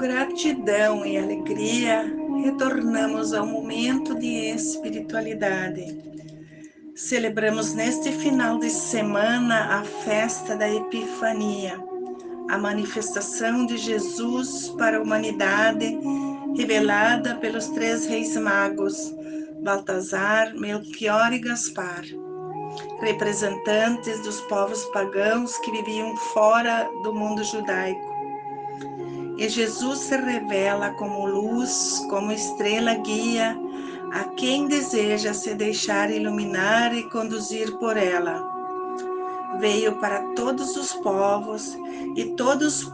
gratidão e alegria, retornamos ao momento de espiritualidade. Celebramos neste final de semana a festa da Epifania, a manifestação de Jesus para a humanidade, revelada pelos três reis magos, Baltazar, Melchior e Gaspar, representantes dos povos pagãos que viviam fora do mundo judaico e Jesus se revela como luz, como estrela guia a quem deseja se deixar iluminar e conduzir por ela. Veio para todos os povos e todos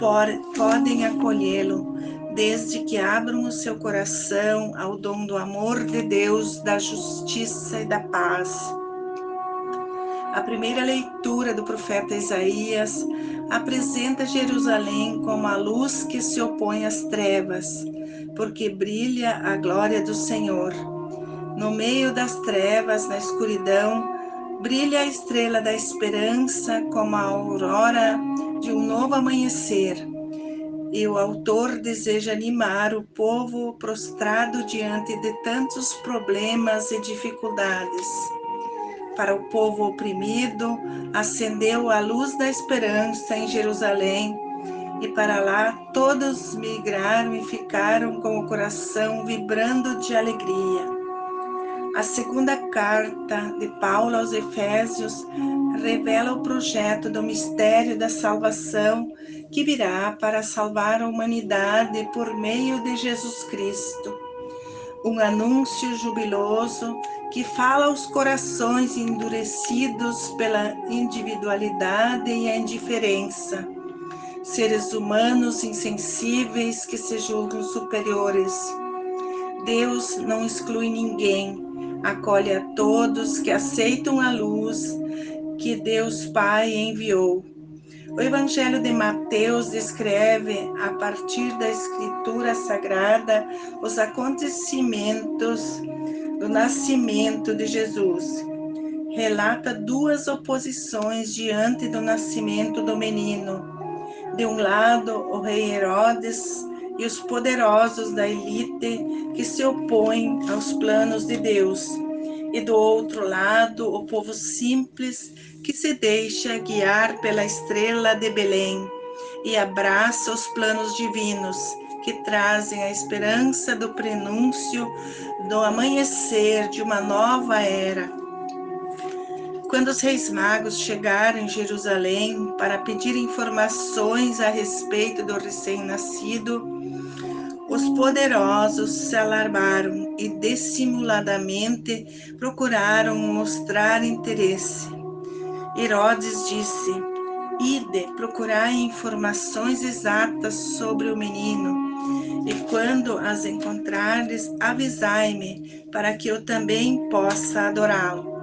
podem acolhê-lo, desde que abram o seu coração ao dom do amor de Deus, da justiça e da paz. A primeira leitura do profeta Isaías apresenta Jerusalém como a luz que se opõe às trevas, porque brilha a glória do Senhor. No meio das trevas, na escuridão, brilha a estrela da esperança como a aurora de um novo amanhecer. E o autor deseja animar o povo prostrado diante de tantos problemas e dificuldades para o povo oprimido, acendeu a luz da esperança em Jerusalém, e para lá todos migraram e ficaram com o coração vibrando de alegria. A segunda carta de Paulo aos Efésios revela o projeto do mistério da salvação que virá para salvar a humanidade por meio de Jesus Cristo. Um anúncio jubiloso que fala aos corações endurecidos pela individualidade e a indiferença, seres humanos insensíveis que se julgam superiores. Deus não exclui ninguém, acolhe a todos que aceitam a luz que Deus Pai enviou. O Evangelho de Mateus descreve, a partir da Escritura Sagrada, os acontecimentos do nascimento de Jesus. Relata duas oposições diante do nascimento do menino. De um lado, o rei Herodes e os poderosos da elite que se opõem aos planos de Deus. E do outro lado, o povo simples que se deixa guiar pela estrela de Belém e abraça os planos divinos que trazem a esperança do prenúncio do amanhecer de uma nova era. Quando os reis magos chegaram em Jerusalém para pedir informações a respeito do recém-nascido, os poderosos se alarmaram e dissimuladamente procuraram mostrar interesse. Herodes disse: Ide procurar informações exatas sobre o menino e quando as encontrares, avisai-me, para que eu também possa adorá-lo.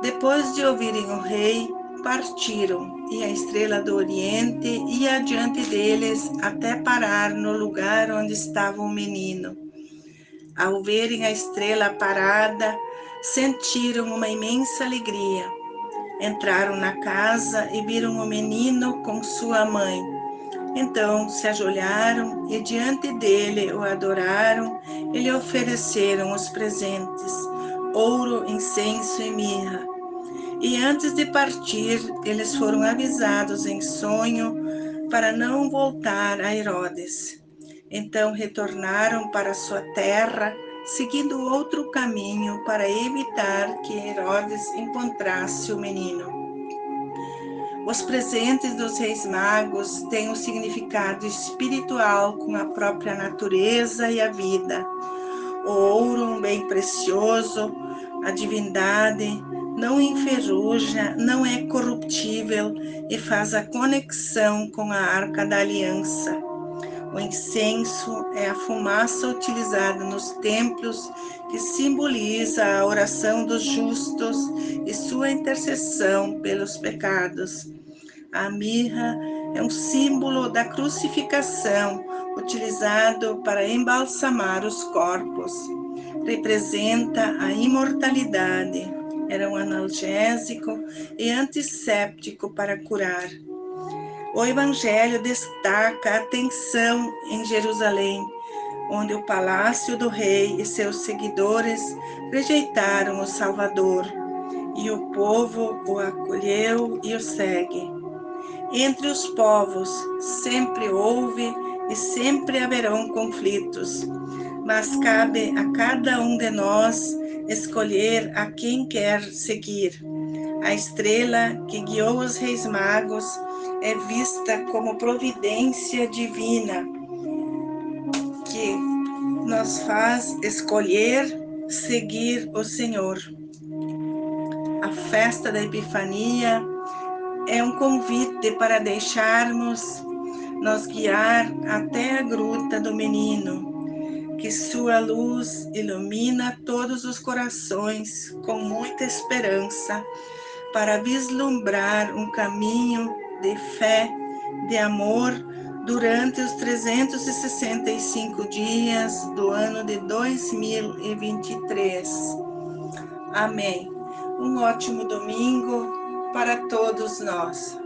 Depois de ouvirem o rei, partiram, e a estrela do Oriente ia adiante deles até parar no lugar onde estava o menino. Ao verem a estrela parada, sentiram uma imensa alegria. Entraram na casa e viram o menino com sua mãe então se ajoelharam e diante dele o adoraram e lhe ofereceram os presentes, ouro, incenso e mirra. E antes de partir, eles foram avisados em sonho para não voltar a Herodes. Então retornaram para sua terra, seguindo outro caminho para evitar que Herodes encontrasse o menino. Os presentes dos reis magos têm um significado espiritual com a própria natureza e a vida. O ouro, um bem precioso, a divindade, não enferruja, não é corruptível e faz a conexão com a arca da aliança. O incenso é a fumaça utilizada nos templos que simboliza a oração dos justos e sua intercessão pelos pecados. A mirra é um símbolo da crucificação, utilizado para embalsamar os corpos. Representa a imortalidade. Era um analgésico e antisséptico para curar. O Evangelho destaca a atenção em Jerusalém, onde o palácio do rei e seus seguidores rejeitaram o Salvador, e o povo o acolheu e o segue. Entre os povos sempre houve e sempre haverão conflitos, mas cabe a cada um de nós escolher a quem quer seguir. A estrela que guiou os reis magos é vista como providência divina que nos faz escolher seguir o Senhor. A festa da Epifania é um convite para deixarmos nos guiar até a gruta do menino, que sua luz ilumina todos os corações com muita esperança para vislumbrar um caminho de fé, de amor durante os 365 dias do ano de 2023. Amém. Um ótimo domingo para todos nós.